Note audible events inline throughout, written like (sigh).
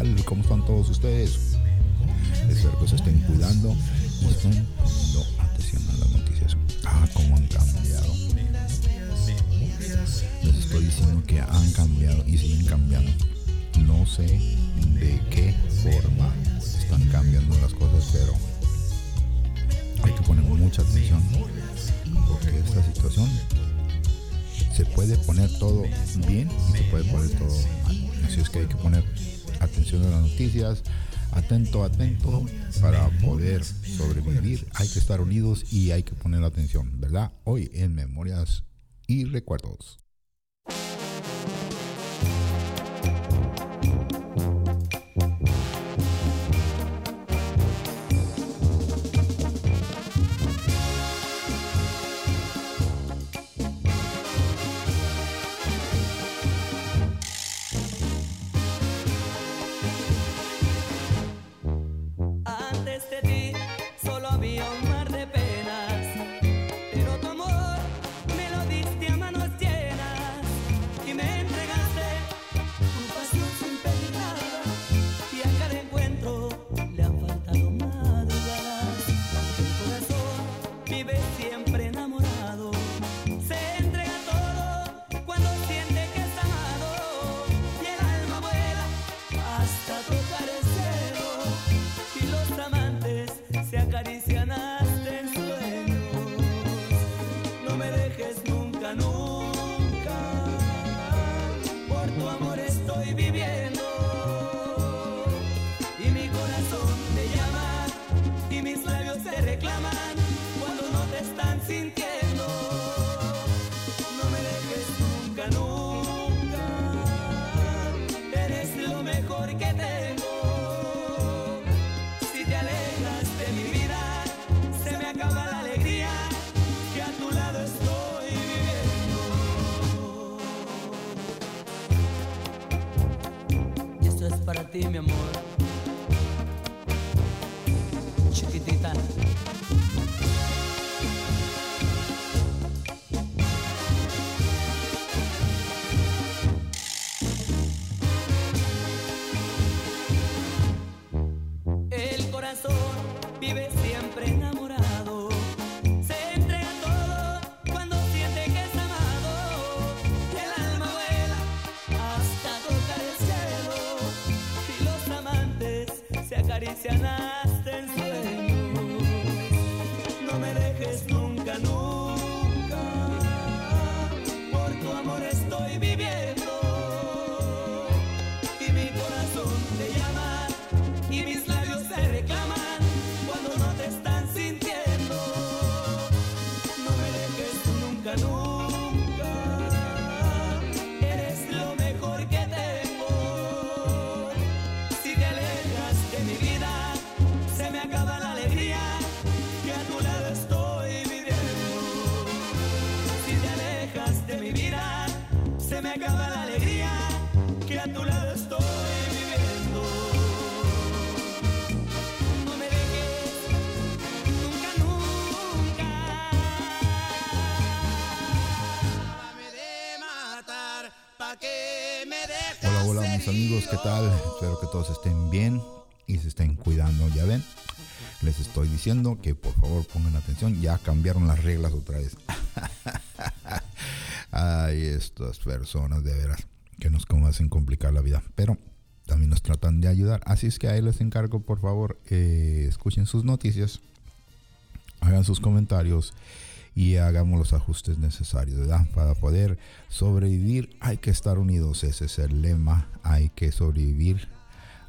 tal? ¿Cómo están todos ustedes? Espero que se estén cuidando y estén poniendo atención a las noticias. Ah, cómo han cambiado. Les estoy diciendo que han cambiado y siguen cambiando. No sé de qué forma están cambiando las cosas, pero hay que poner mucha atención porque esta situación se puede poner todo bien y se puede poner todo mal. Así es que hay que poner atención a las noticias, atento, atento, para poder sobrevivir. Hay que estar unidos y hay que poner atención, ¿verdad? Hoy en Memorias y Recuerdos. caricias. ter memória. Amigos, ¿qué tal? Espero que todos estén bien y se estén cuidando, ya ven. Les estoy diciendo que por favor pongan atención, ya cambiaron las reglas otra vez. Ay, estas personas de veras que nos hacen complicar la vida, pero también nos tratan de ayudar. Así es que ahí les encargo, por favor, eh, escuchen sus noticias, hagan sus comentarios y hagamos los ajustes necesarios. Para poder sobrevivir hay que estar unidos, ese es el lema, hay que sobrevivir,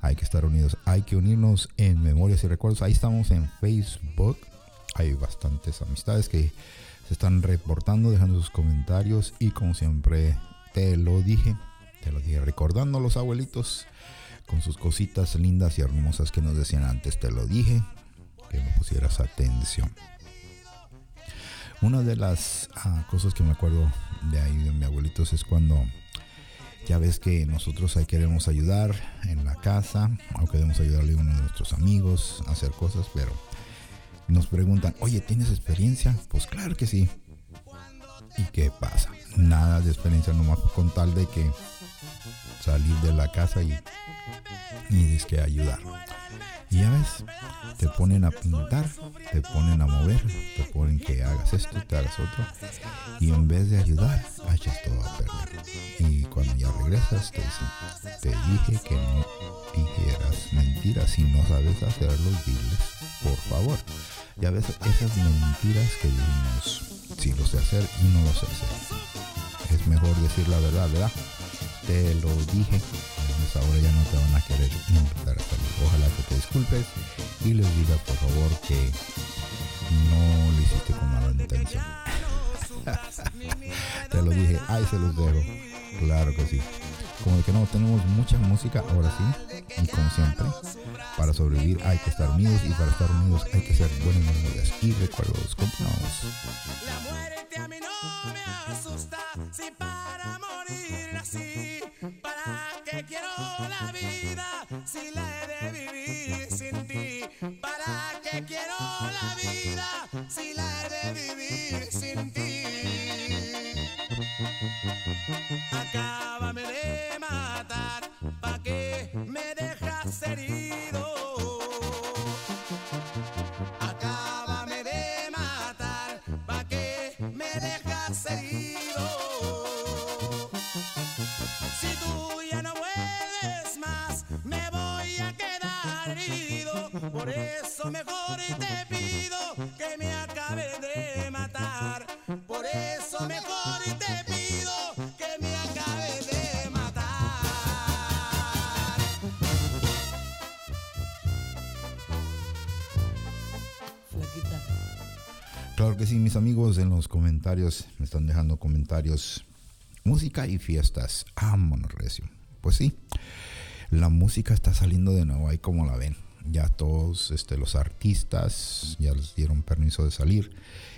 hay que estar unidos, hay que unirnos en memorias y recuerdos, ahí estamos en Facebook, hay bastantes amistades que están reportando, dejando sus comentarios y como siempre te lo dije, te lo dije recordando a los abuelitos con sus cositas lindas y hermosas que nos decían antes, te lo dije, que me pusieras atención. Una de las ah, cosas que me acuerdo de ahí de mi abuelitos es cuando ya ves que nosotros ahí queremos ayudar en la casa, o queremos ayudarle a uno de nuestros amigos a hacer cosas, pero nos preguntan, oye, ¿tienes experiencia? Pues claro que sí. ¿Y qué pasa? Nada de experiencia, nomás con tal de que salir de la casa y, y es que ayudar. Y ya ves, te ponen a pintar, te ponen a mover, te ponen que hagas esto, te hagas otro. Y en vez de ayudar, echas todo a perder. Y cuando ya regresas, te dicen, te dije que no dijeras mentiras. Si no sabes hacerlos, diles, por favor. Y a veces esas mentiras que decimos, si lo sé hacer y no lo sé hacer. Es mejor decir la verdad, ¿verdad? Te lo dije, pues ahora ya no te van a querer invitar a salir. Ojalá que te disculpes y les digas por favor que no lo hiciste con mala intención. (laughs) te lo dije, ahí se los dejo. Claro que sí. Como que no, tenemos mucha música ahora sí. Y como siempre, para sobrevivir hay que estar unidos y para estar unidos hay que ser buenos memorias y recuerdos. Continuamos. La muerte a mí no me asusta si para morir así. ¿Para qué quiero la vida si la he de vivir sin ti? ¿Para qué quiero que sí, mis amigos en los comentarios me están dejando comentarios. Música y fiestas. Vámonos, recio. Pues sí, la música está saliendo de nuevo ahí como la ven. Ya todos este, los artistas ya les dieron permiso de salir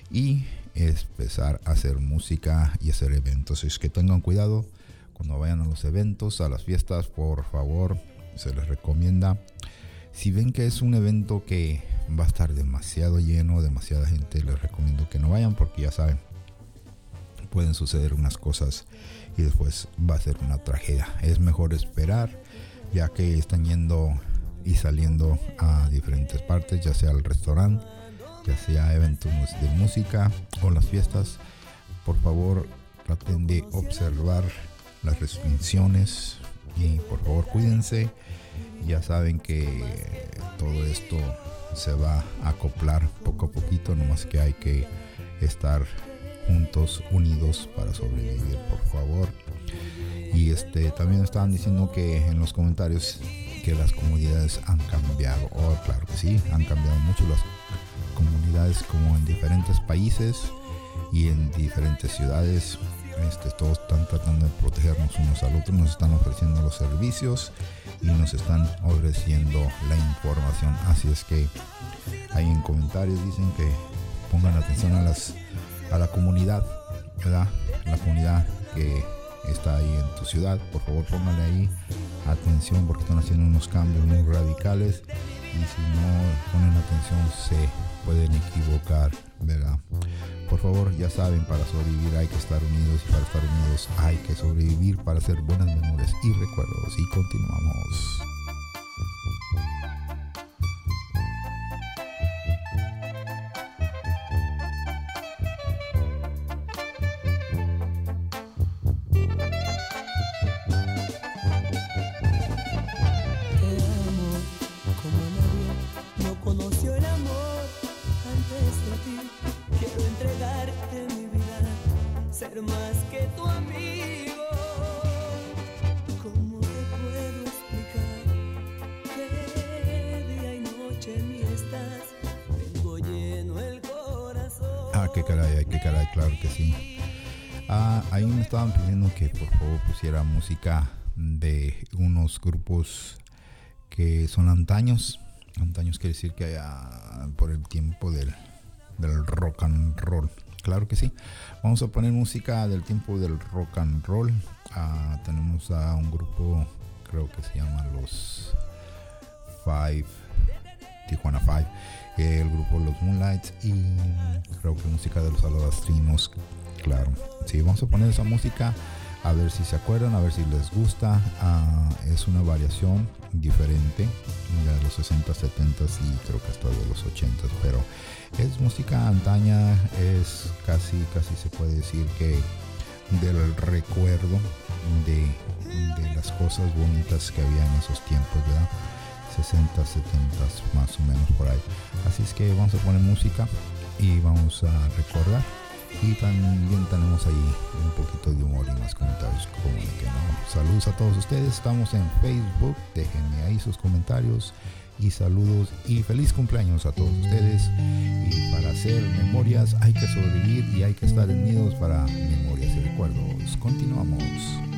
y empezar a hacer música y hacer eventos. Es que tengan cuidado cuando vayan a los eventos, a las fiestas, por favor, se les recomienda. Si ven que es un evento que va a estar demasiado lleno, demasiada gente, les recomiendo que no vayan porque ya saben, pueden suceder unas cosas y después va a ser una tragedia. Es mejor esperar ya que están yendo y saliendo a diferentes partes, ya sea al restaurante, ya sea eventos de música o las fiestas. Por favor, traten de observar las restricciones y por favor cuídense. Ya saben que todo esto se va a acoplar poco a poquito, nomás que hay que estar juntos, unidos para sobrevivir, por favor. Y este también estaban diciendo que en los comentarios que las comunidades han cambiado. Oh, claro que sí, han cambiado mucho las comunidades como en diferentes países y en diferentes ciudades. Este, todos están tratando de protegernos unos al otro, nos están ofreciendo los servicios y nos están ofreciendo la información. Así es que ahí en comentarios dicen que pongan atención a las a la comunidad, ¿verdad? La comunidad que está ahí en tu ciudad, por favor pónganle ahí atención porque están haciendo unos cambios muy radicales y si no ponen atención se pueden equivocar, ¿verdad? Por favor, ya saben, para sobrevivir hay que estar unidos y para estar unidos hay que sobrevivir para hacer buenas memorias y recuerdos. Y continuamos. Que por favor pusiera música de unos grupos que son antaños. Antaños quiere decir que haya por el tiempo del, del rock and roll. Claro que sí. Vamos a poner música del tiempo del rock and roll. Ah, tenemos a un grupo, creo que se llama los Five, Tijuana Five, el grupo Los Moonlights y creo que música de los Alabastrinos. Claro, sí, vamos a poner esa música a ver si se acuerdan, a ver si les gusta. Ah, es una variación diferente de los 60, 70 y creo que hasta de los 80, pero es música antaña, es casi, casi se puede decir que del recuerdo de, las cosas bonitas que había en esos tiempos, ¿verdad? 60, 70 más o menos por ahí. Así es que vamos a poner música y vamos a recordar. Y también tenemos ahí un poquito de humor y más comentarios como que no. Saludos a todos ustedes. Estamos en Facebook. Déjenme ahí sus comentarios y saludos y feliz cumpleaños a todos ustedes. Y para hacer memorias hay que sobrevivir y hay que estar unidos para memorias y recuerdos. Continuamos.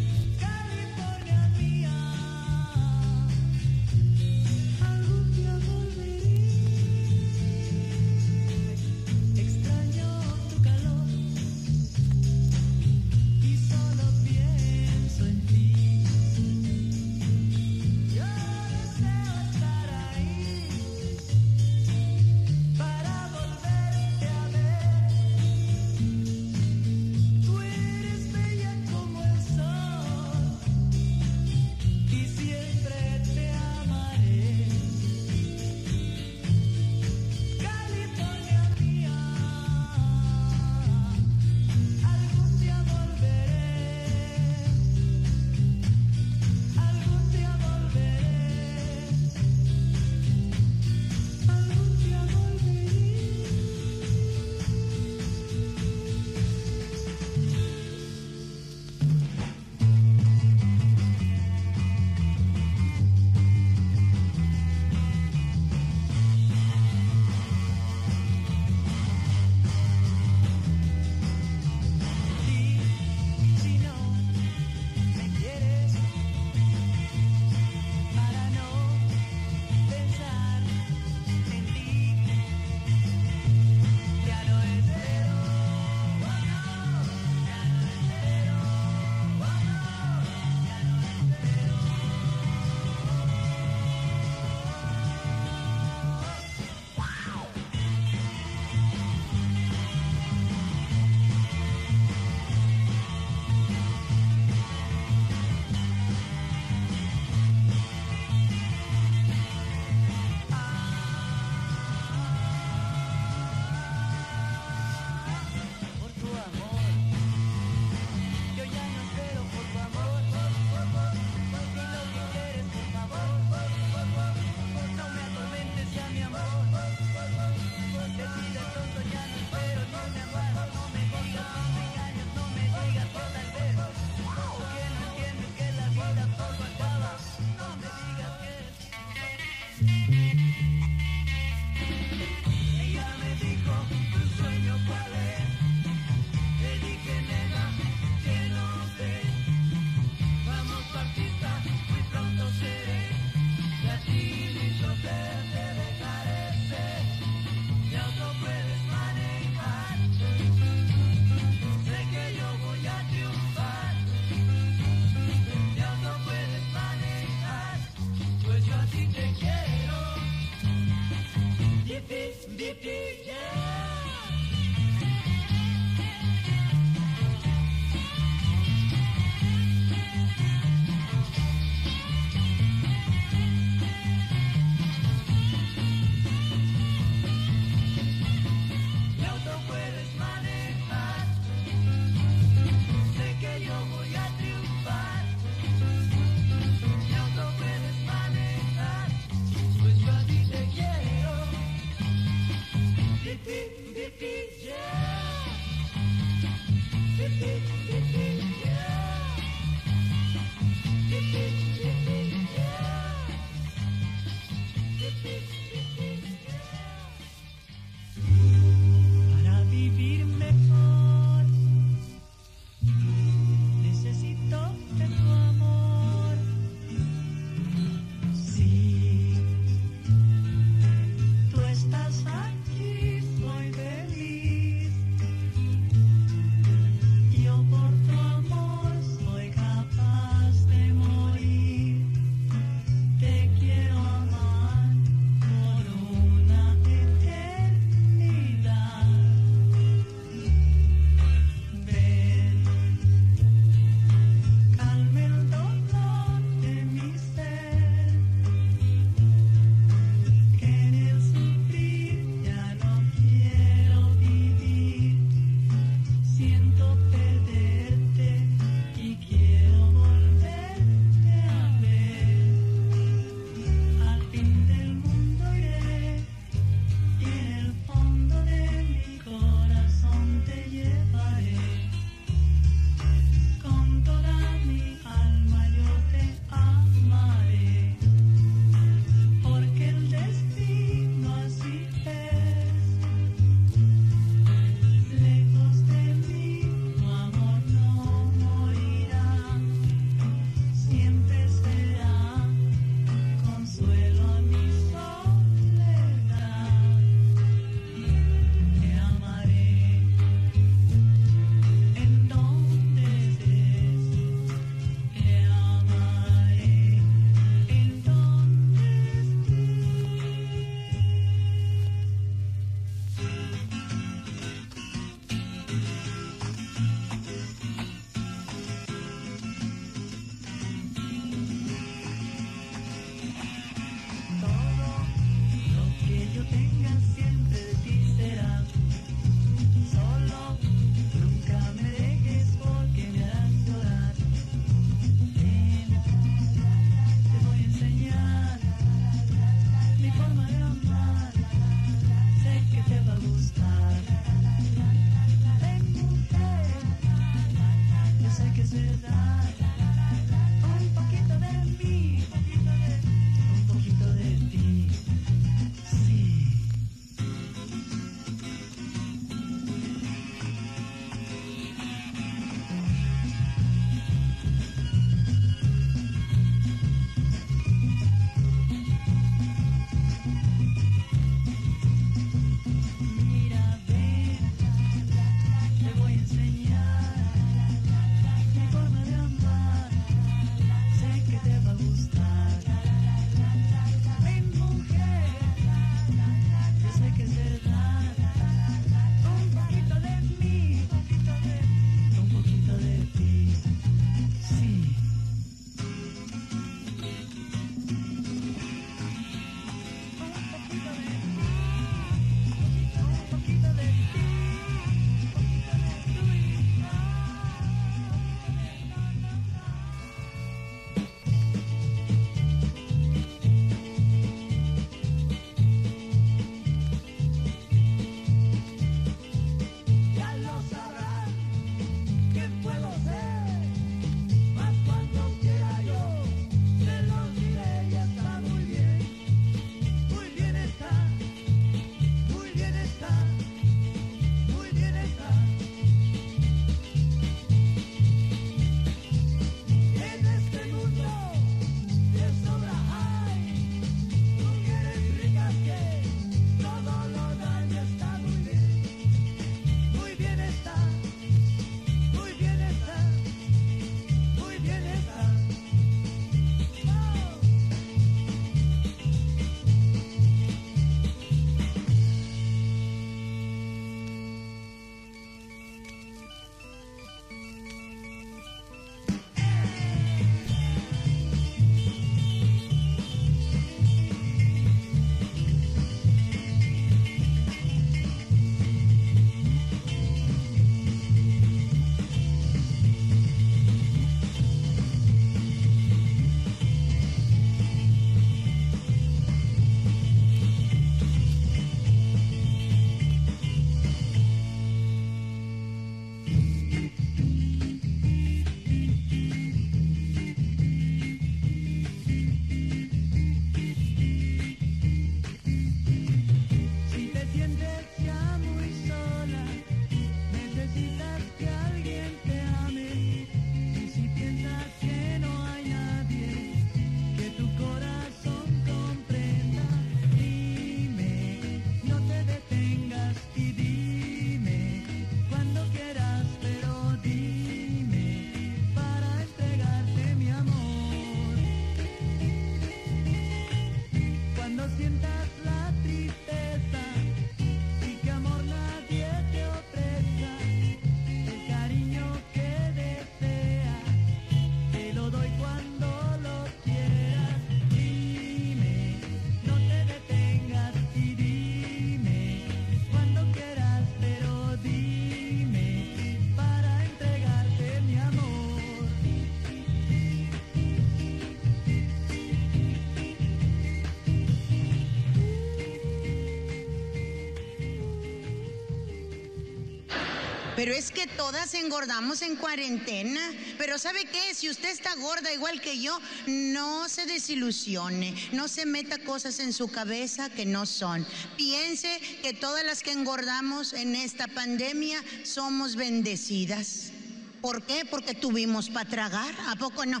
Pero es que todas engordamos en cuarentena. Pero ¿sabe qué? Si usted está gorda igual que yo, no se desilusione, no se meta cosas en su cabeza que no son. Piense que todas las que engordamos en esta pandemia somos bendecidas. ¿Por qué? Porque tuvimos para tragar. ¿A poco no?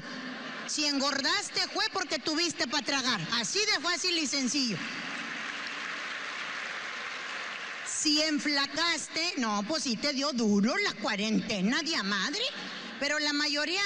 Si engordaste fue porque tuviste para tragar. Así de fácil y sencillo. Si enflacaste, no, pues sí te dio duro la cuarentena de madre. Pero la mayoría,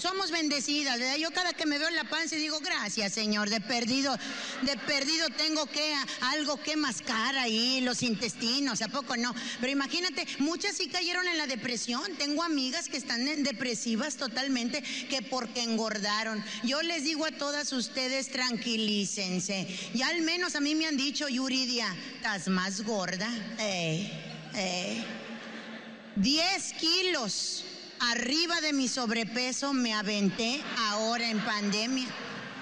somos bendecidas, ¿verdad? Yo cada que me veo en la panza digo, gracias, Señor, de perdido, de perdido tengo que algo que mascar ahí, los intestinos, ¿a poco no? Pero imagínate, muchas sí cayeron en la depresión. Tengo amigas que están depresivas totalmente, que porque engordaron. Yo les digo a todas ustedes, tranquilícense. Y al menos a mí me han dicho, Yuridia, estás más gorda. Eh, eh. 10 kilos arriba de mi sobrepeso me aventé ahora en pandemia.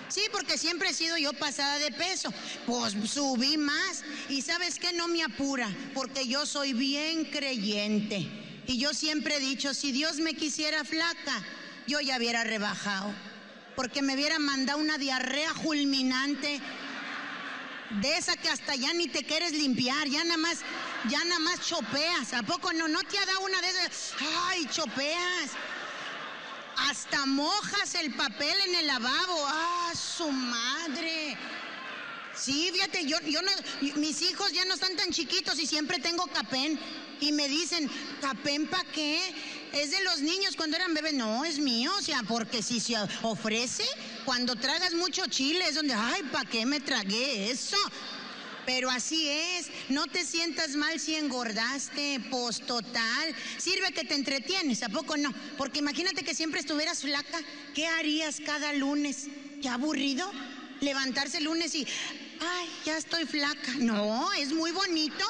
Sí, porque siempre he sido yo pasada de peso. Pues subí más. Y sabes qué, no me apura, porque yo soy bien creyente. Y yo siempre he dicho, si Dios me quisiera flaca, yo ya hubiera rebajado. Porque me hubiera mandado una diarrea fulminante. De esa que hasta ya ni te quieres limpiar, ya nada más ya nada más chopeas. ¿A poco no? ¿No te ha dado una de esas? ¡Ay, chopeas! Hasta mojas el papel en el lavabo. ¡Ah, su madre! Sí, fíjate, yo, yo no, mis hijos ya no están tan chiquitos y siempre tengo capén. Y me dicen, ¿capén para qué? Es de los niños cuando eran bebés. No, es mío, o sea, porque si se ofrece, cuando tragas mucho chile es donde, ay, ¿para qué me tragué eso? Pero así es, no te sientas mal si engordaste, pues total. Sirve que te entretienes, ¿a poco no? Porque imagínate que siempre estuvieras flaca, ¿qué harías cada lunes? ¿Qué aburrido? Levantarse el lunes y, ay, ya estoy flaca. No, es muy bonito.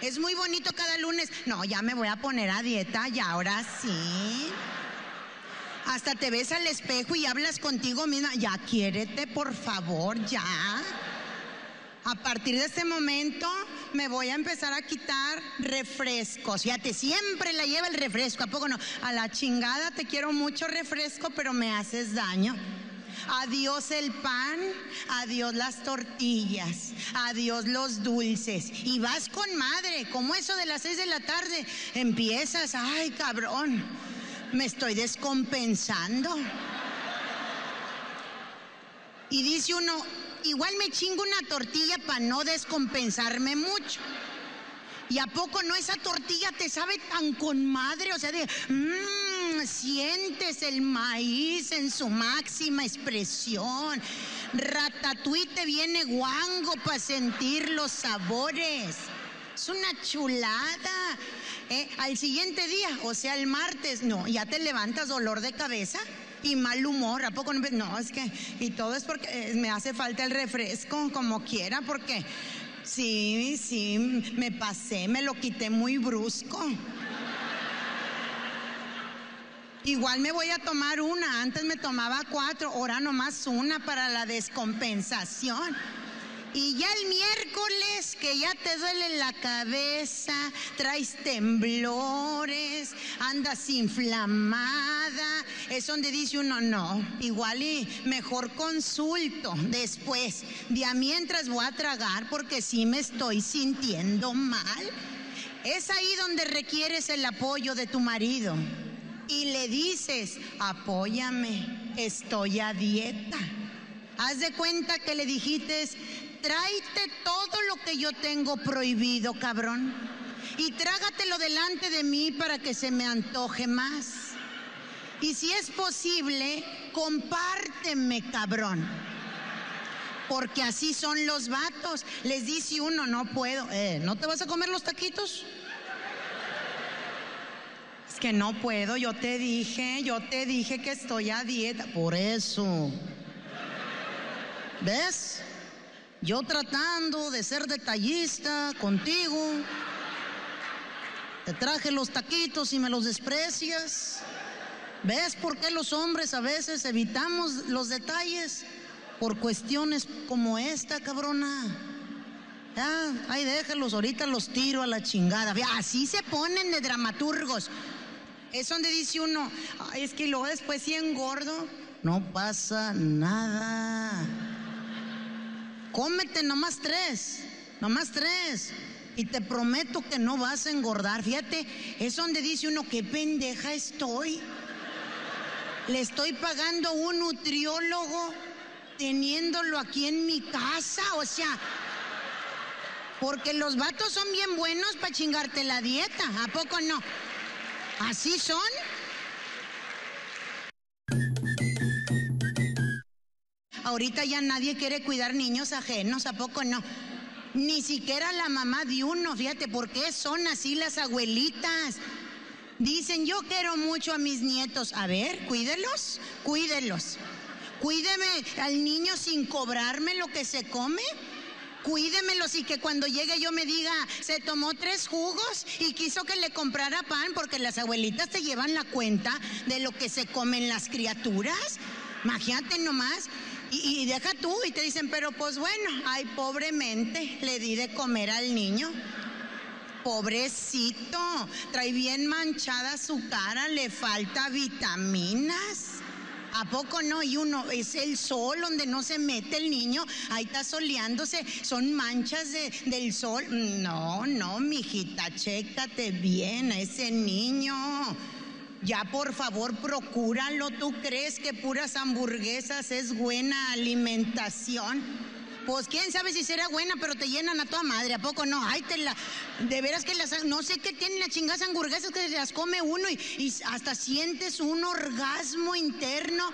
Es muy bonito cada lunes. No, ya me voy a poner a dieta y ahora sí. Hasta te ves al espejo y hablas contigo misma. Ya quiérete, por favor, ya. A partir de este momento me voy a empezar a quitar refrescos. Fíjate, siempre la lleva el refresco, ¿a poco no? A la chingada te quiero mucho refresco, pero me haces daño. Adiós el pan, adiós las tortillas, adiós los dulces. Y vas con madre, como eso de las seis de la tarde, empiezas, ay cabrón, me estoy descompensando. Y dice uno, igual me chingo una tortilla para no descompensarme mucho. ¿Y a poco no esa tortilla te sabe tan con madre? O sea, de, mmm, sientes el maíz en su máxima expresión. Ratatouille te viene guango para sentir los sabores. Es una chulada. ¿Eh? Al siguiente día, o sea, el martes, no, ya te levantas dolor de cabeza y mal humor. ¿A poco no? No, es que, y todo es porque eh, me hace falta el refresco, como quiera, porque sí, sí, me pasé, me lo quité muy brusco. Igual me voy a tomar una, antes me tomaba cuatro, ahora nomás una para la descompensación. Y ya el miércoles que ya te duele la cabeza, traes temblores, andas inflamada, es donde dice uno, no, igual y mejor consulto después, de mientras voy a tragar porque sí me estoy sintiendo mal. Es ahí donde requieres el apoyo de tu marido y le dices, apóyame, estoy a dieta. Haz de cuenta que le dijiste, tráete todo lo que yo tengo prohibido, cabrón. Y trágatelo delante de mí para que se me antoje más. Y si es posible, compárteme, cabrón. Porque así son los vatos. Les dice uno, no puedo. Eh, ¿No te vas a comer los taquitos? Que no puedo, yo te dije, yo te dije que estoy a dieta. Por eso. ¿Ves? Yo tratando de ser detallista contigo, te traje los taquitos y me los desprecias. ¿Ves por qué los hombres a veces evitamos los detalles? Por cuestiones como esta, cabrona. Ah, ay, déjalos, ahorita los tiro a la chingada. Así se ponen de dramaturgos. Es donde dice uno, es que luego después si engordo, no pasa nada. Cómete nomás tres, nomás tres. Y te prometo que no vas a engordar. Fíjate, es donde dice uno, qué pendeja estoy. Le estoy pagando un nutriólogo teniéndolo aquí en mi casa. O sea, porque los vatos son bien buenos para chingarte la dieta. ¿A poco no? ¿Así son? Ahorita ya nadie quiere cuidar niños ajenos, ¿a poco no? Ni siquiera la mamá de uno, fíjate, ¿por qué son así las abuelitas? Dicen, yo quiero mucho a mis nietos. A ver, cuídelos, cuídelos. Cuídeme al niño sin cobrarme lo que se come. Cuídemelos y que cuando llegue yo me diga, se tomó tres jugos y quiso que le comprara pan porque las abuelitas te llevan la cuenta de lo que se comen las criaturas. Imagínate nomás. Y, y, deja tú y te dicen, pero pues bueno, ay, pobremente le di de comer al niño. Pobrecito, trae bien manchada su cara, le falta vitaminas. ¿A poco no? Y uno, es el sol donde no se mete el niño, ahí está soleándose, son manchas de, del sol. No, no, mijita, chécate bien a ese niño. Ya por favor, procúralo. ¿Tú crees que puras hamburguesas es buena alimentación? Pues quién sabe si será buena, pero te llenan a toda madre, ¿a poco no? Ay, te la. De veras que las. No sé qué tienen las chingadas hamburguesas que las come uno y, y hasta sientes un orgasmo interno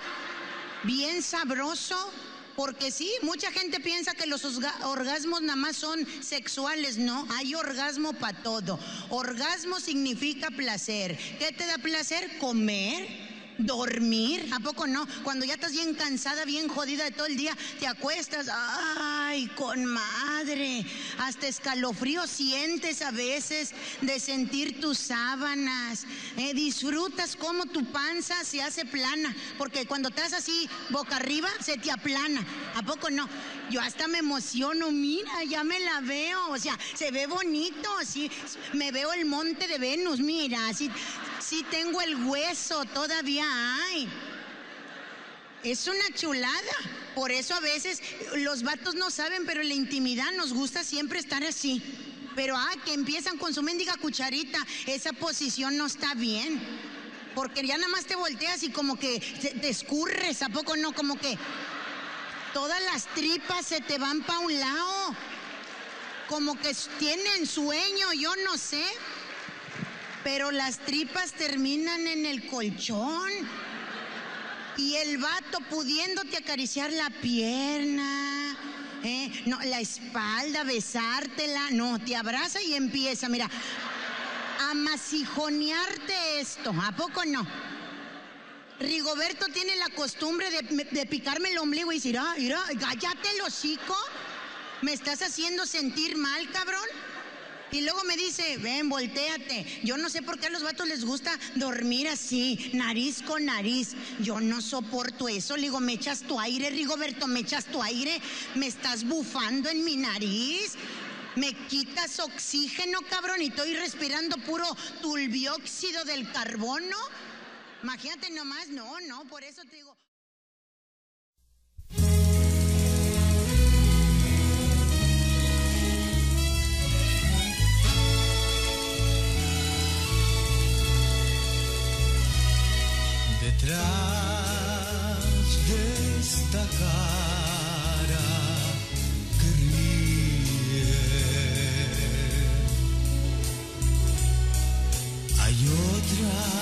bien sabroso. Porque sí, mucha gente piensa que los orgasmos nada más son sexuales, no, hay orgasmo para todo. Orgasmo significa placer. ¿Qué te da placer? Comer. Dormir, ¿a poco no? Cuando ya estás bien cansada, bien jodida de todo el día, te acuestas, ay, con madre, hasta escalofrío sientes a veces de sentir tus sábanas, eh, disfrutas como tu panza se hace plana, porque cuando estás así boca arriba se te aplana, ¿a poco no? Yo hasta me emociono, mira, ya me la veo, o sea, se ve bonito, así, me veo el monte de Venus, mira, así, sí tengo el hueso, todavía hay. Es una chulada. Por eso a veces los vatos no saben, pero en la intimidad nos gusta siempre estar así. Pero ah, que empiezan con su mendiga cucharita, esa posición no está bien. Porque ya nada más te volteas y como que te, escurres, ¿a poco no? Como que todas las tripas se te van para un lado. Como que tienen sueño, yo no sé. Pero las tripas terminan en el colchón. Y el vato pudiéndote acariciar la pierna, ¿eh? no, la espalda, besártela, no, te abraza y empieza, mira, a masijonearte esto, ¿a poco no? Rigoberto tiene la costumbre de, de picarme el ombligo y decir, ah, mira, cállate el hocico, me estás haciendo sentir mal, cabrón. Y luego me dice, ven, volteate. Yo no sé por qué a los vatos les gusta dormir así, nariz con nariz. Yo no soporto eso. Le digo, me echas tu aire, Rigoberto, me echas tu aire. Me estás bufando en mi nariz. Me quitas oxígeno, cabrón, y estoy respirando puro tulbióxido del carbono. Imagínate nomás, no, no, por eso te digo. Detrás de esta cara que ríe. Hay otra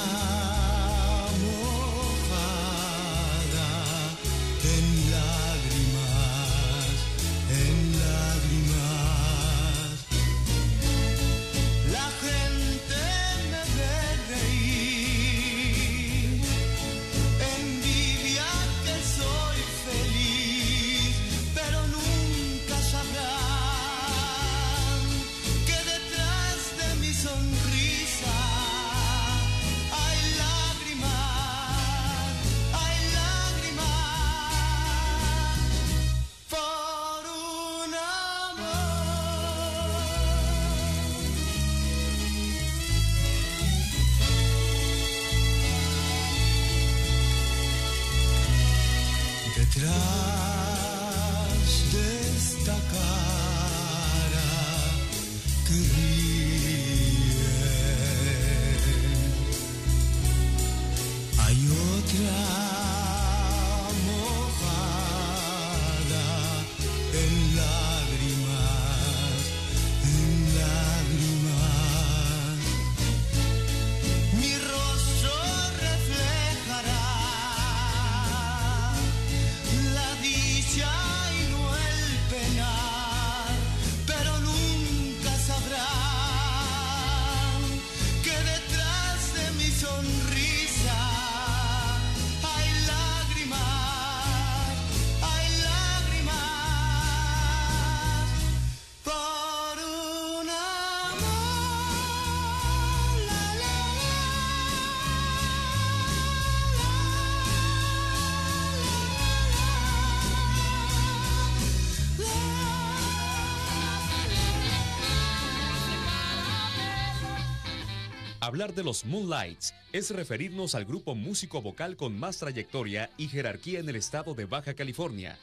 Hablar de los Moonlights es referirnos al grupo músico vocal con más trayectoria y jerarquía en el estado de Baja California.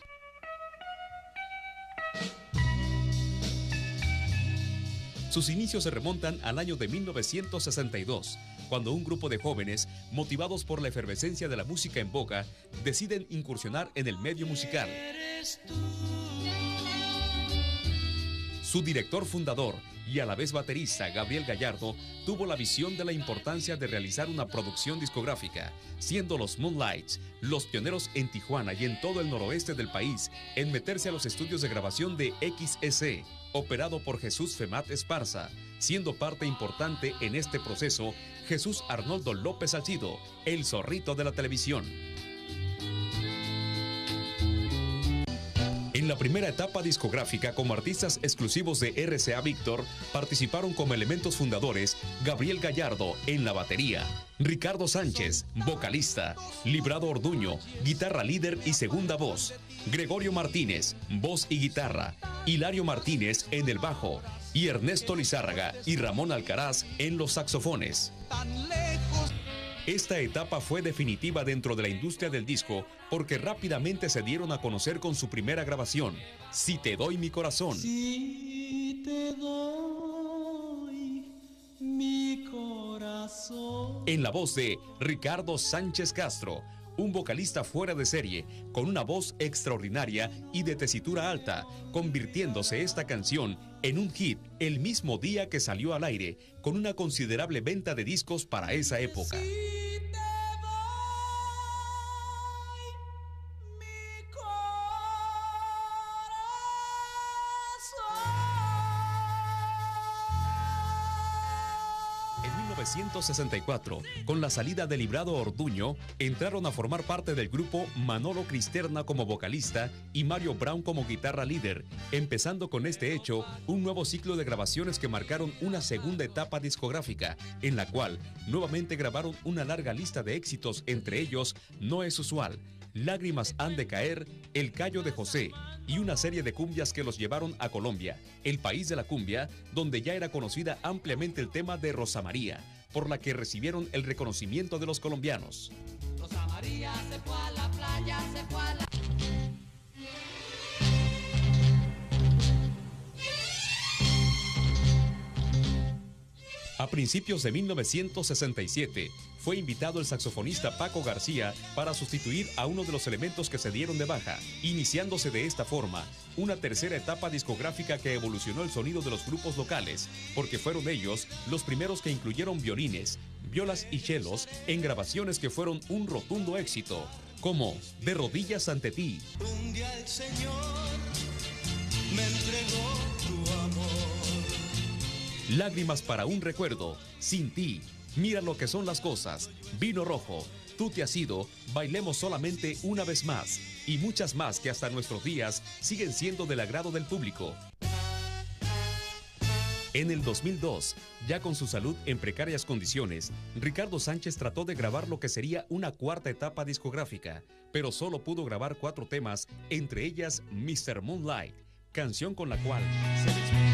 Sus inicios se remontan al año de 1962, cuando un grupo de jóvenes, motivados por la efervescencia de la música en boca, deciden incursionar en el medio musical. Su director fundador y a la vez baterista, Gabriel Gallardo, tuvo la visión de la importancia de realizar una producción discográfica, siendo los Moonlights los pioneros en Tijuana y en todo el noroeste del país en meterse a los estudios de grabación de XS, operado por Jesús Femat Esparza, siendo parte importante en este proceso Jesús Arnoldo López Salcido, el zorrito de la televisión. La primera etapa discográfica como artistas exclusivos de RCA Víctor, participaron como elementos fundadores Gabriel Gallardo en la batería, Ricardo Sánchez, vocalista, Librado Orduño, guitarra líder y segunda voz, Gregorio Martínez, voz y guitarra, Hilario Martínez en el bajo y Ernesto Lizárraga y Ramón Alcaraz en los saxofones. Esta etapa fue definitiva dentro de la industria del disco porque rápidamente se dieron a conocer con su primera grabación, Si te doy mi corazón. Si te doy mi corazón. En la voz de Ricardo Sánchez Castro, un vocalista fuera de serie, con una voz extraordinaria y de tesitura alta, convirtiéndose esta canción en un hit el mismo día que salió al aire, con una considerable venta de discos para esa época. 1964, con la salida de Librado Orduño, entraron a formar parte del grupo Manolo Cristerna como vocalista y Mario Brown como guitarra líder, empezando con este hecho un nuevo ciclo de grabaciones que marcaron una segunda etapa discográfica, en la cual nuevamente grabaron una larga lista de éxitos, entre ellos No es usual, Lágrimas han de caer, El Callo de José y una serie de cumbias que los llevaron a Colombia, el país de la cumbia, donde ya era conocida ampliamente el tema de Rosa María, por la que recibieron el reconocimiento de los colombianos. A principios de 1967, fue invitado el saxofonista Paco García para sustituir a uno de los elementos que se dieron de baja, iniciándose de esta forma una tercera etapa discográfica que evolucionó el sonido de los grupos locales, porque fueron ellos los primeros que incluyeron violines, violas y chelos en grabaciones que fueron un rotundo éxito, como De rodillas ante ti, Un día el Señor me entregó tu. Lágrimas para un recuerdo, Sin ti, Mira lo que son las cosas, Vino rojo, Tú te has ido, Bailemos solamente una vez más y muchas más que hasta nuestros días siguen siendo del agrado del público. En el 2002, ya con su salud en precarias condiciones, Ricardo Sánchez trató de grabar lo que sería una cuarta etapa discográfica, pero solo pudo grabar cuatro temas, entre ellas Mr. Moonlight, canción con la cual se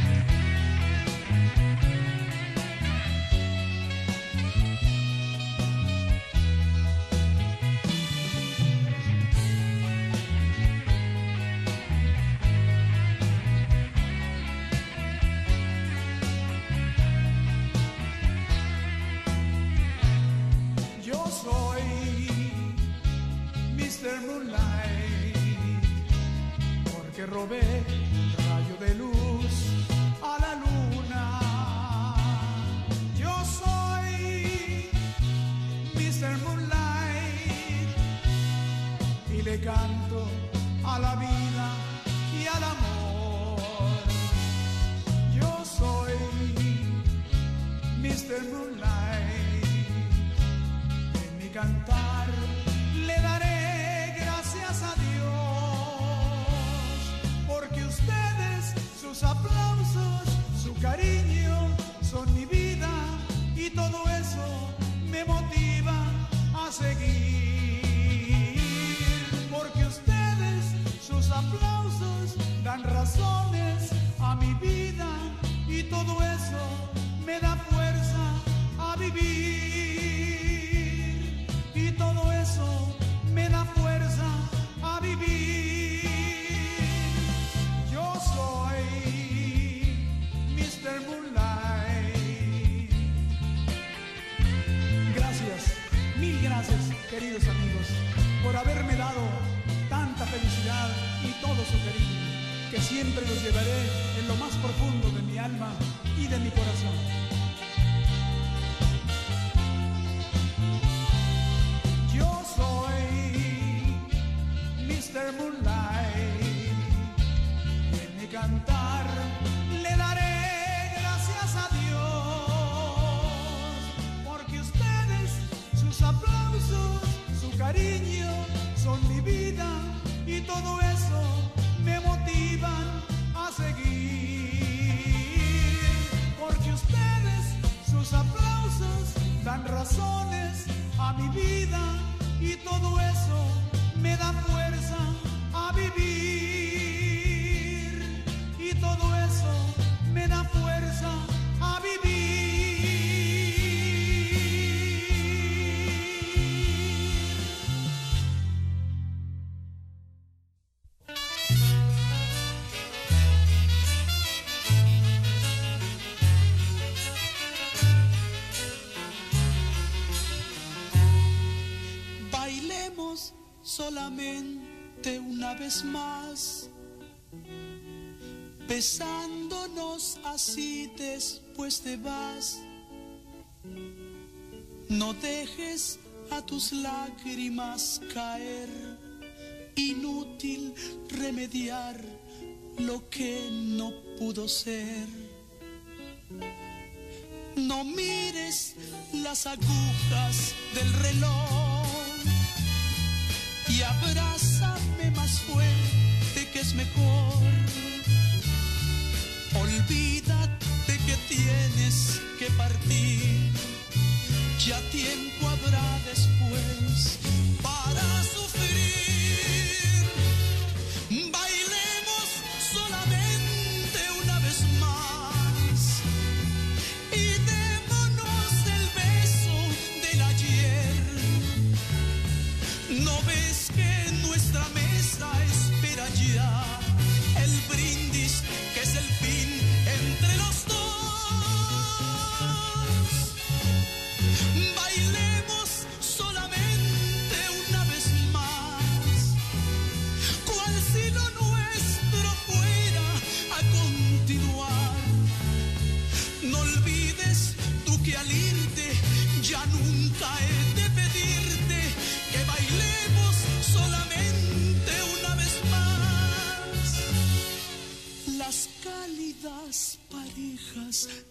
No dejes a tus lágrimas caer, inútil remediar lo que no pudo ser. No mires las agujas del reloj y abrázame más fuerte que es mejor. Olvídate que tienes que partir ya tiempo habrá después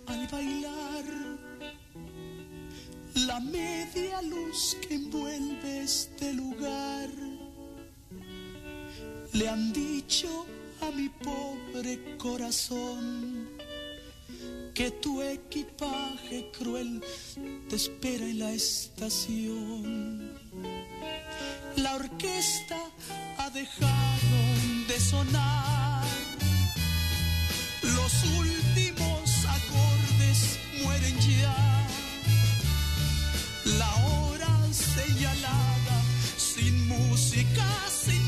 al bailar. La media luz que envuelve este lugar. Le han dicho a mi pobre corazón que tu equipaje cruel te espera en la estación. La orquesta ha dejado de sonar los últimos la hora señalada, sin música, sin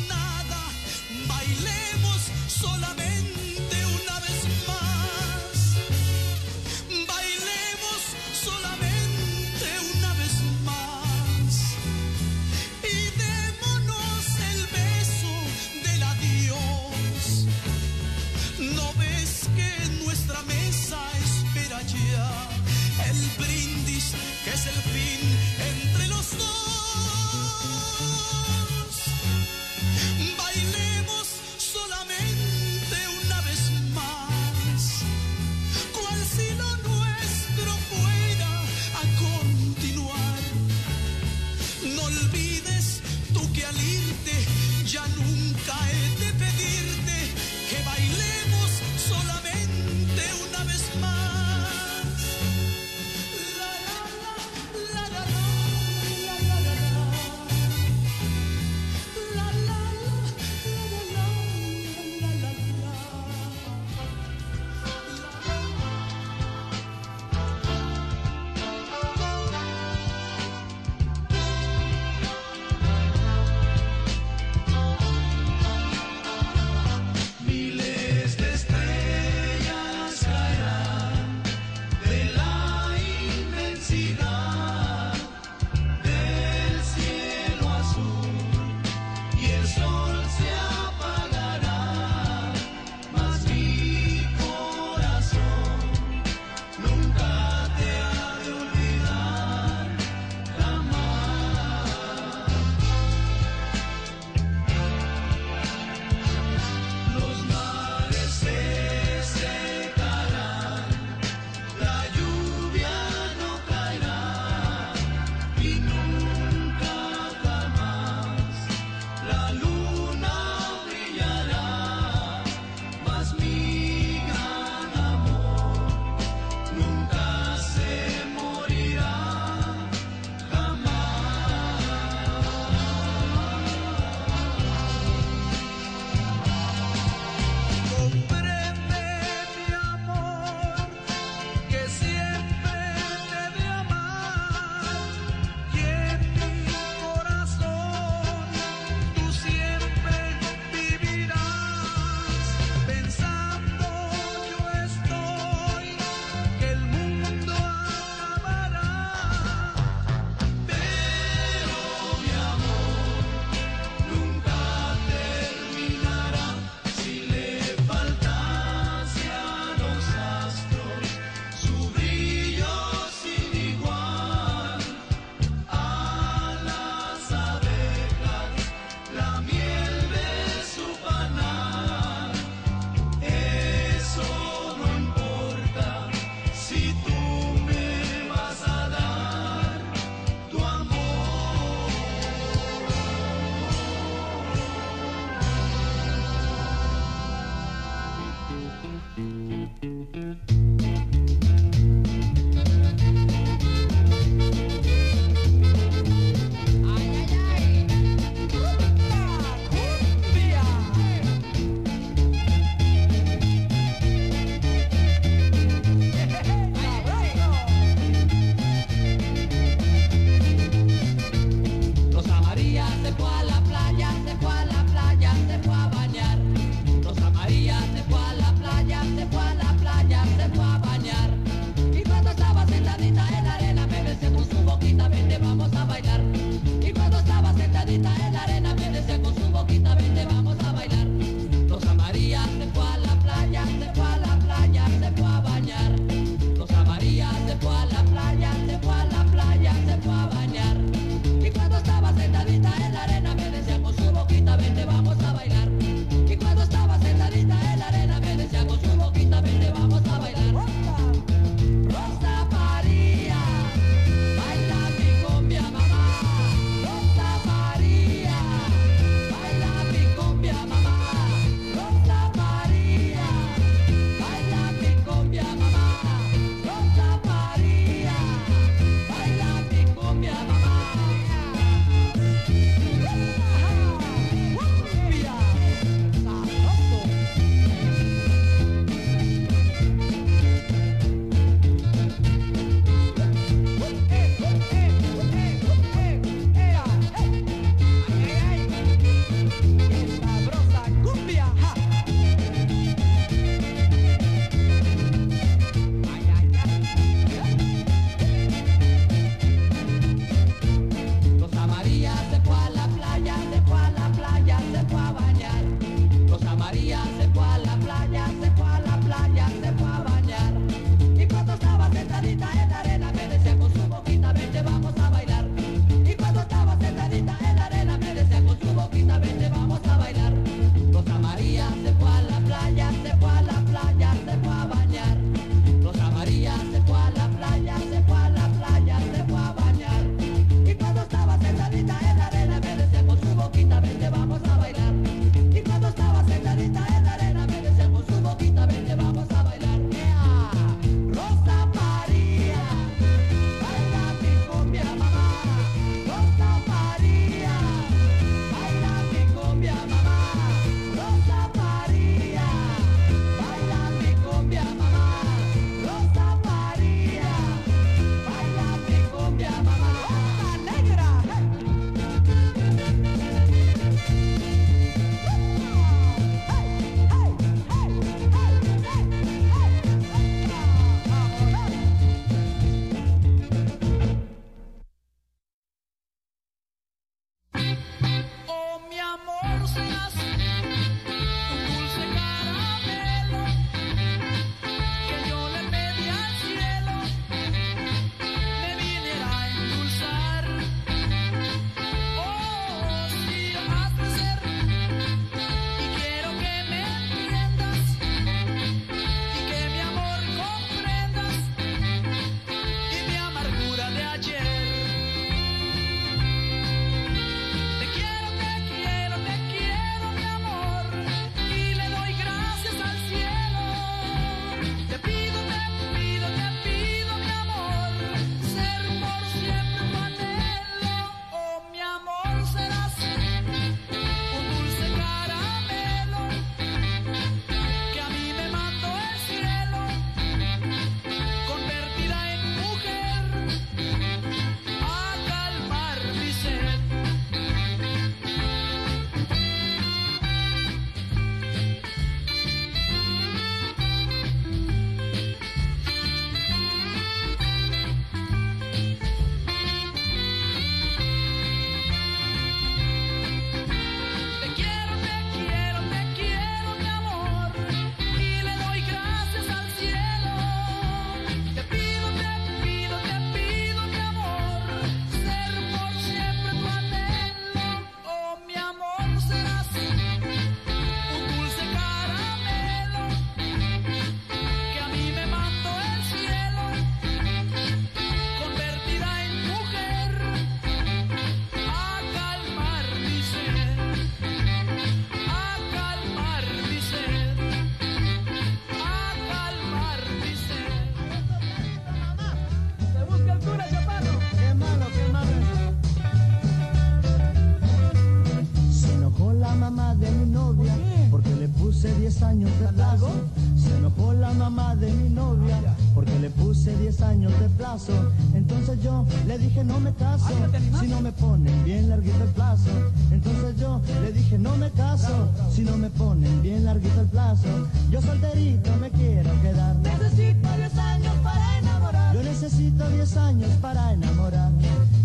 dije no me caso si no me ponen bien larguito el plazo. Yo solterito me quiero quedar. Necesito 10 años para enamorar. Yo necesito 10 años para enamorar.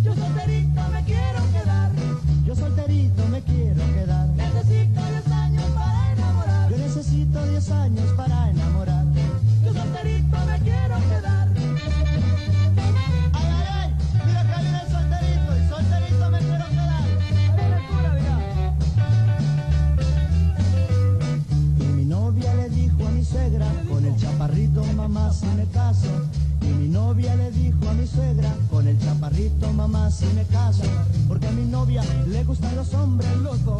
Yo solterito me quiero quedar. Yo solterito me quiero quedar. Necesito 10 años para enamorar. Yo necesito 10 años para enamorar. Yo solterito me quiero quedar. Chaparrito mamá si me caso. Y mi novia le dijo a mi suegra, con el chaparrito mamá si me caso. Porque a mi novia le gustan los hombres,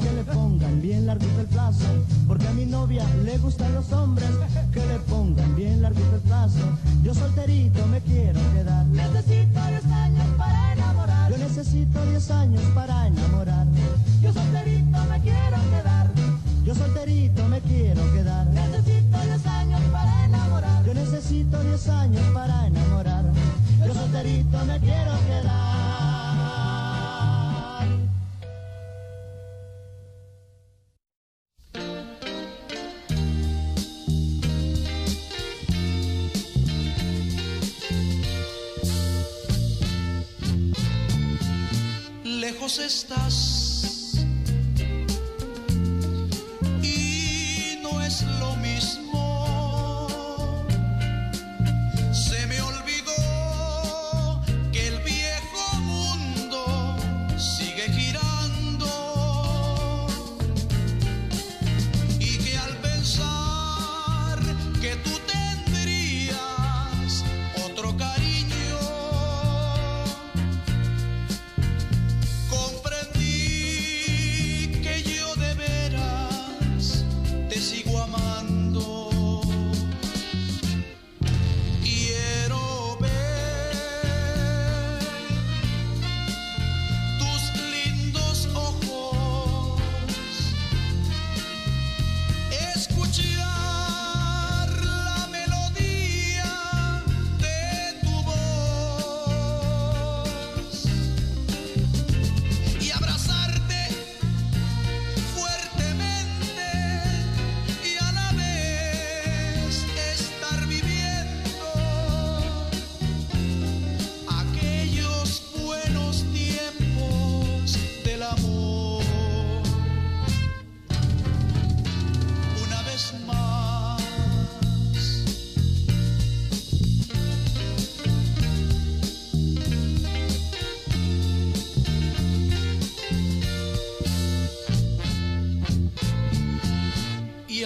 que le pongan bien larguito el plazo. Porque a mi novia le gustan los hombres, que le pongan bien larguito el plazo. Yo solterito me quiero quedar. Necesito 10 años para enamorar. Yo necesito 10 años para enamorar. Yo solterito me quiero quedar. Yo solterito me quiero quedar. Necesito 10 años para enamorar. Necesito 10 años para enamorar. Yo solterito me quiero quedar. lejos estás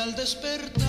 al despertar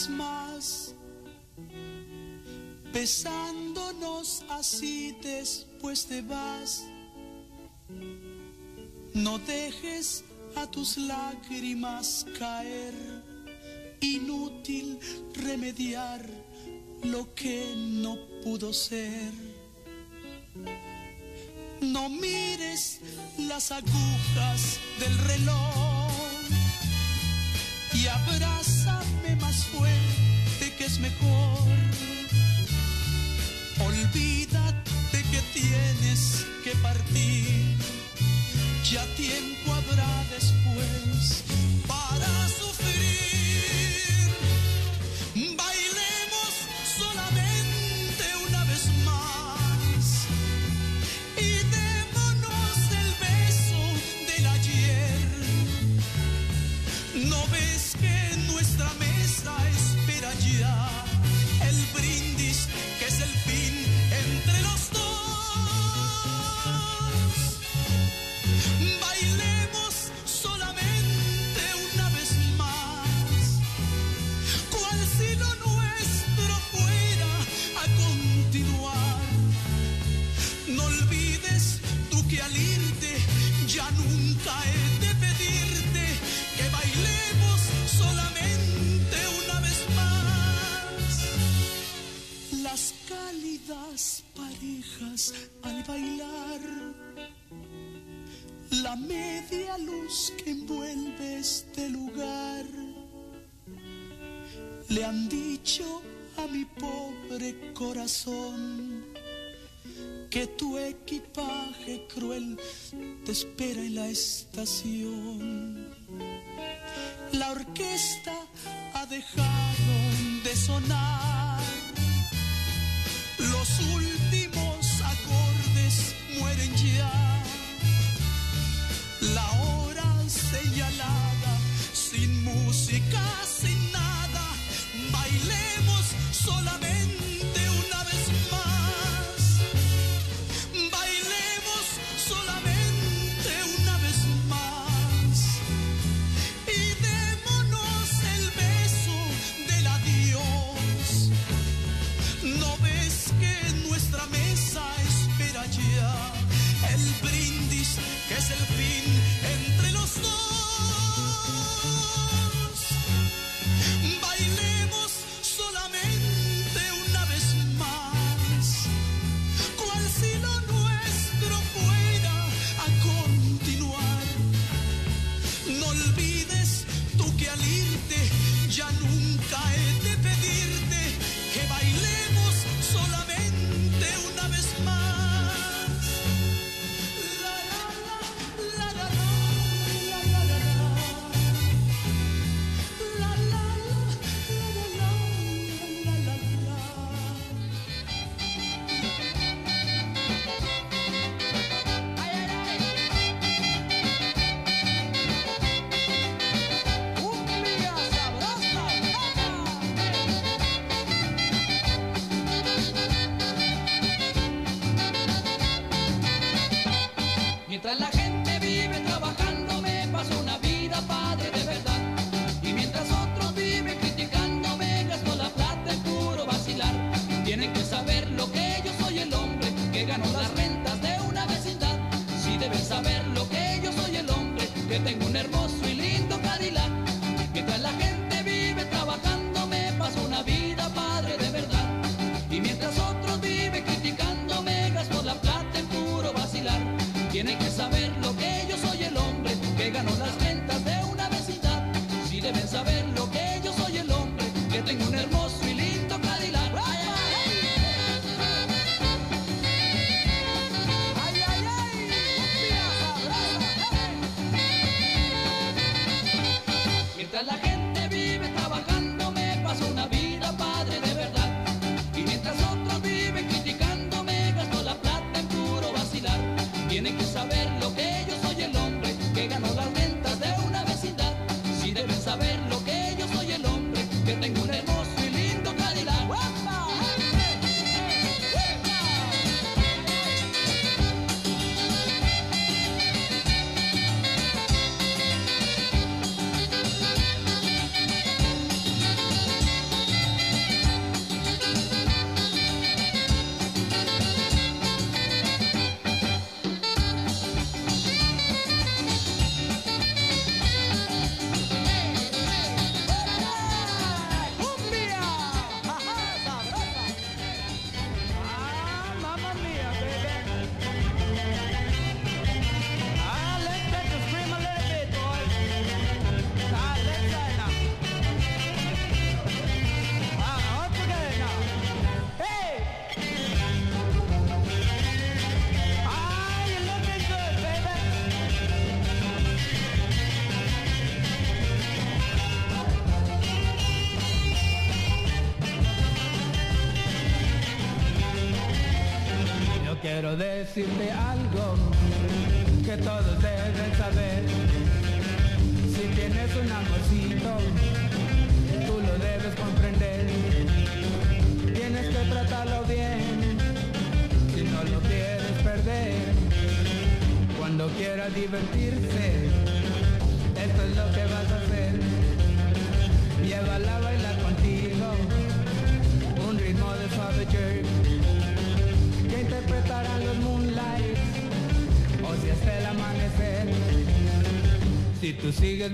vez más, besándonos así después te vas. No dejes a tus lágrimas caer, inútil remediar lo que no pudo ser. No mires las agujas del reloj y abraza más fuerte que es mejor. Olvídate que tienes que partir, ya tiempo habrá después para sufrir. al bailar. La media luz que envuelve este lugar. Le han dicho a mi pobre corazón que tu equipaje cruel te espera en la estación. La orquesta ha dejado de sonar. tiene que saber lo que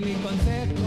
mi consejo,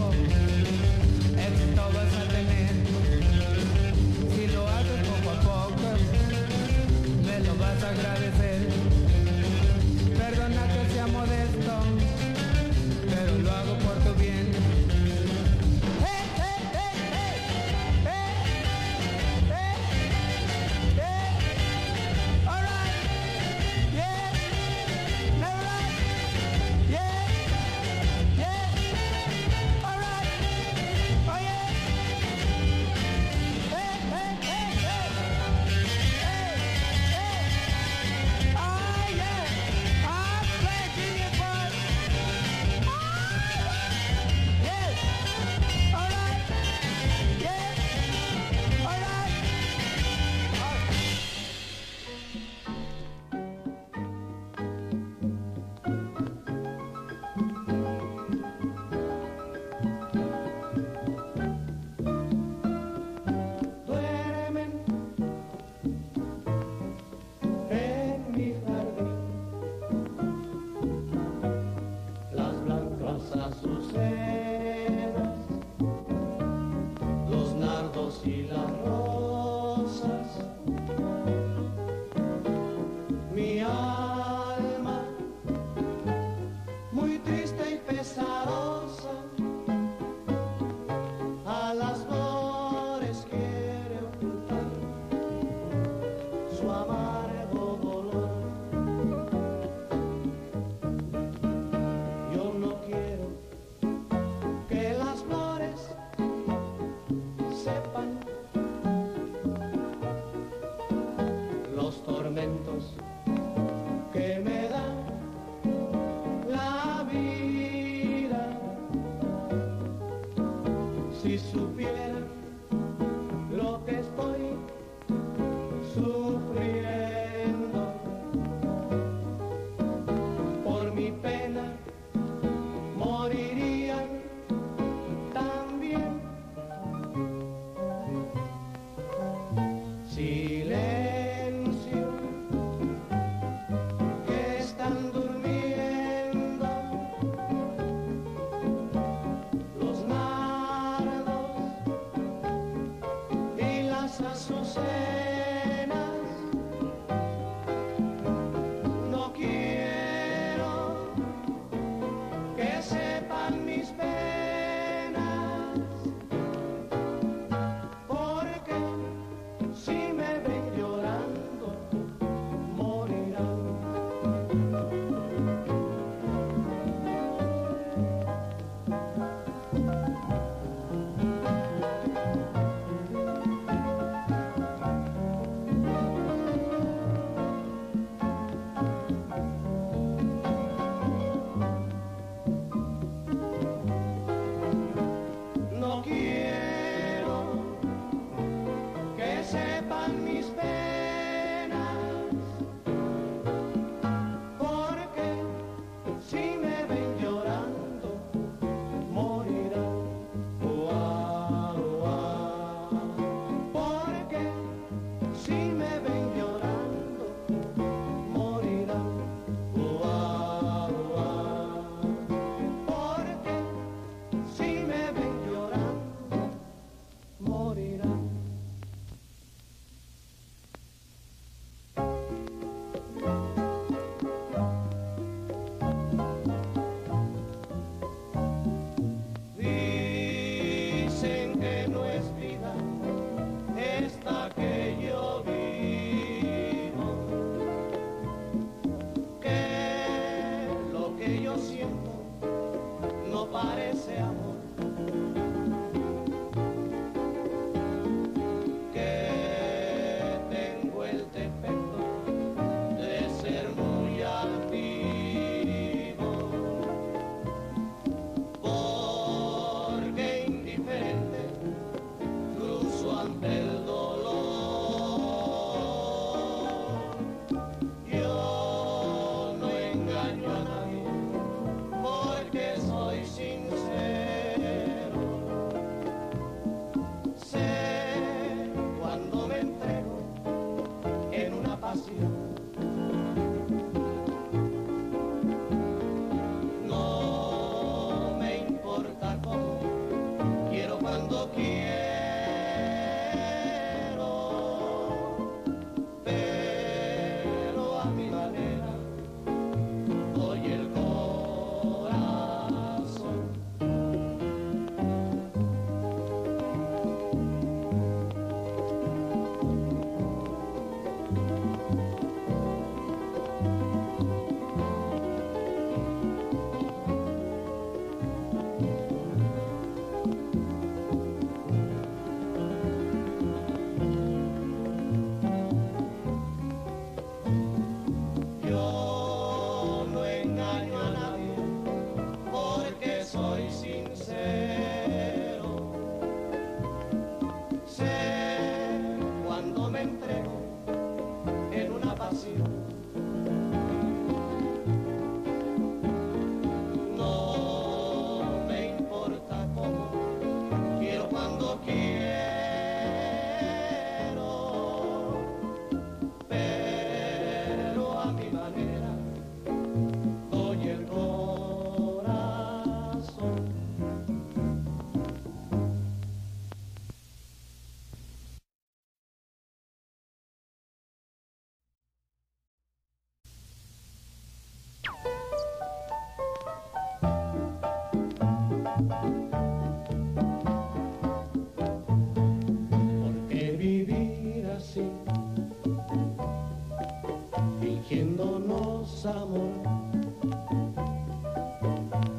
nuestros amores.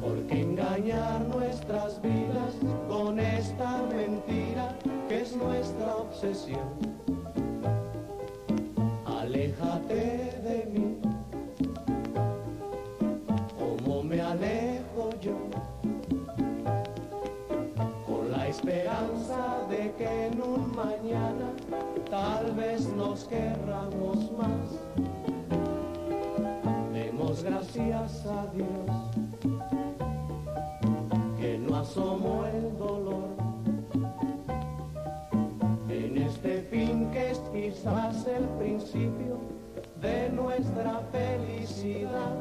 Porque engañar nuestras vidas con esta mentira que es nuestra obsesión. Aléjate de mí, como me alejo yo, con la esperanza de que en un mañana tal vez nos querramos más gracias a Dios que no asomó el dolor en este fin que es quizás el principio de nuestra felicidad.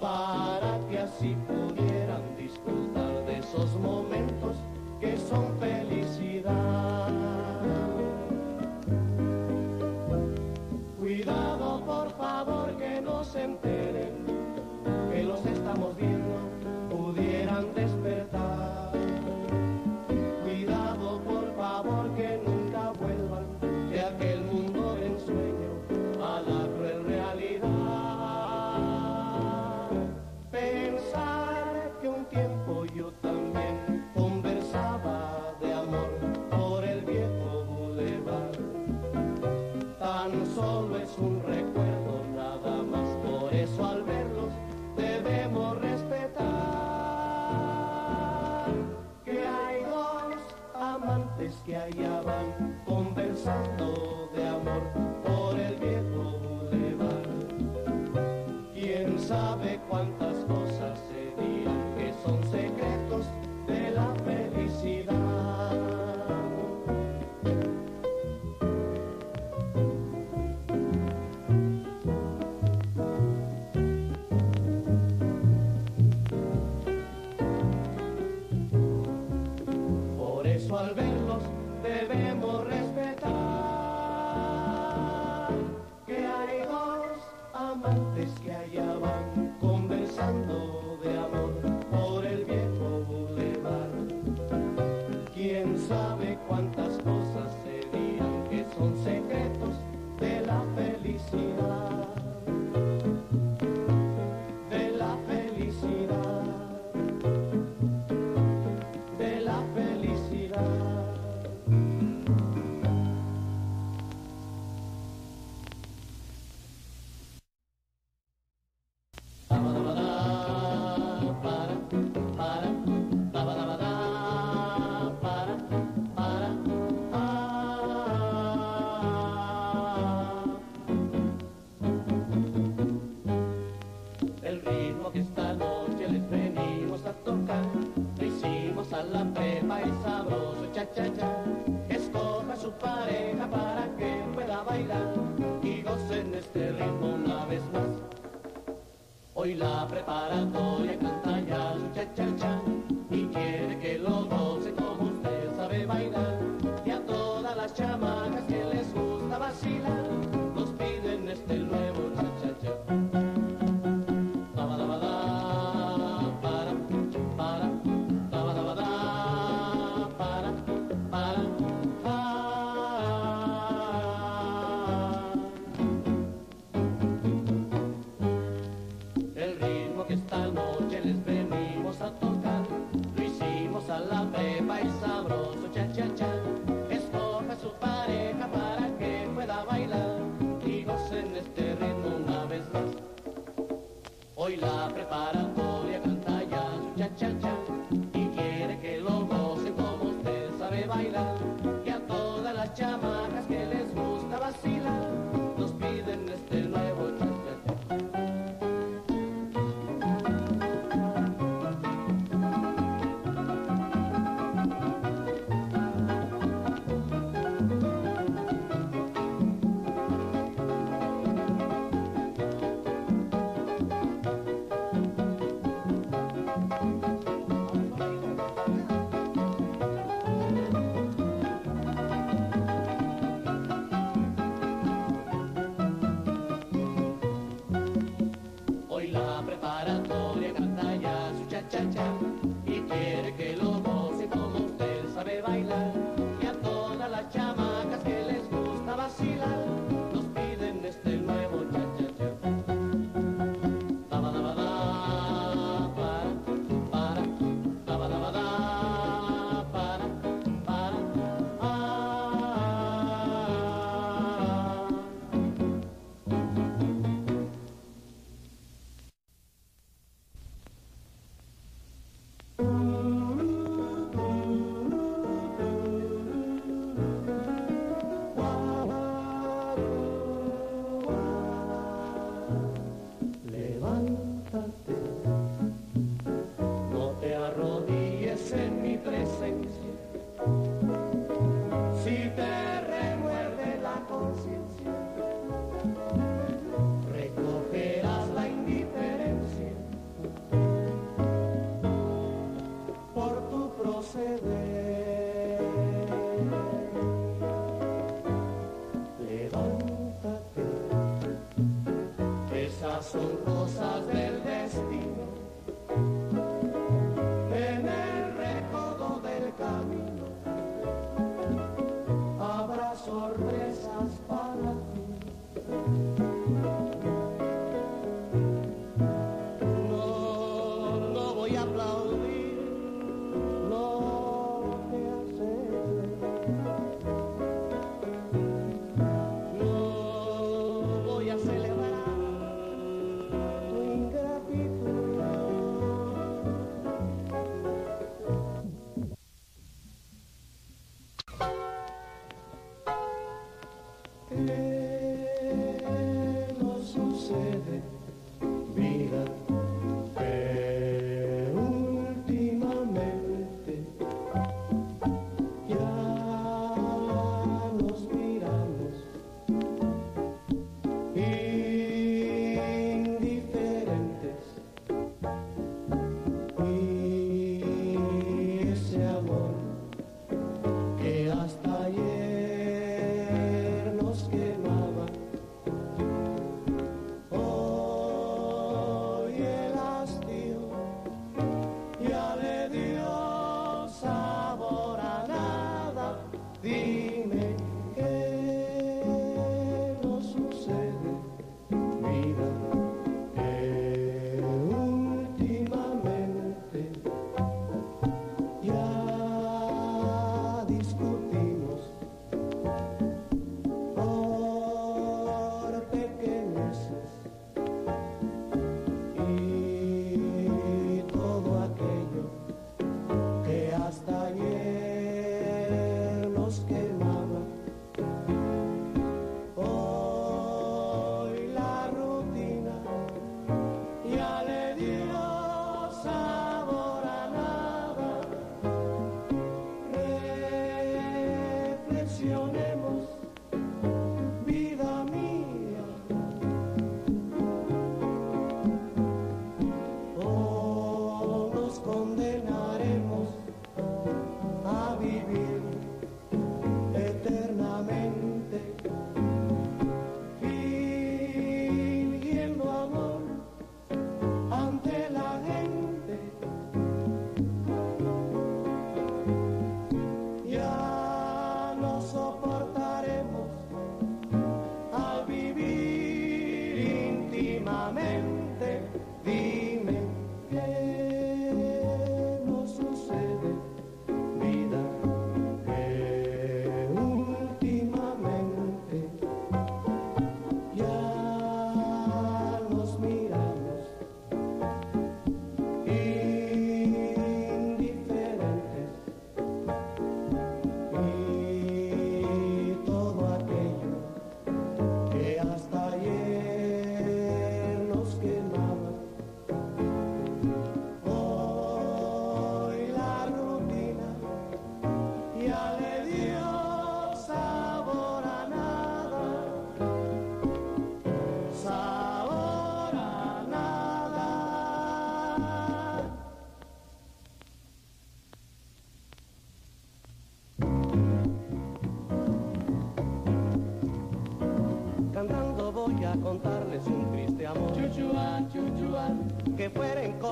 para que así.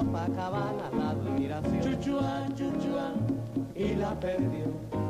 Copacabana la admiración. Chuchuá, chuchuá, y la perdió.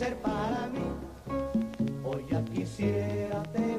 ser para mí. Hoy ya quisiera tener.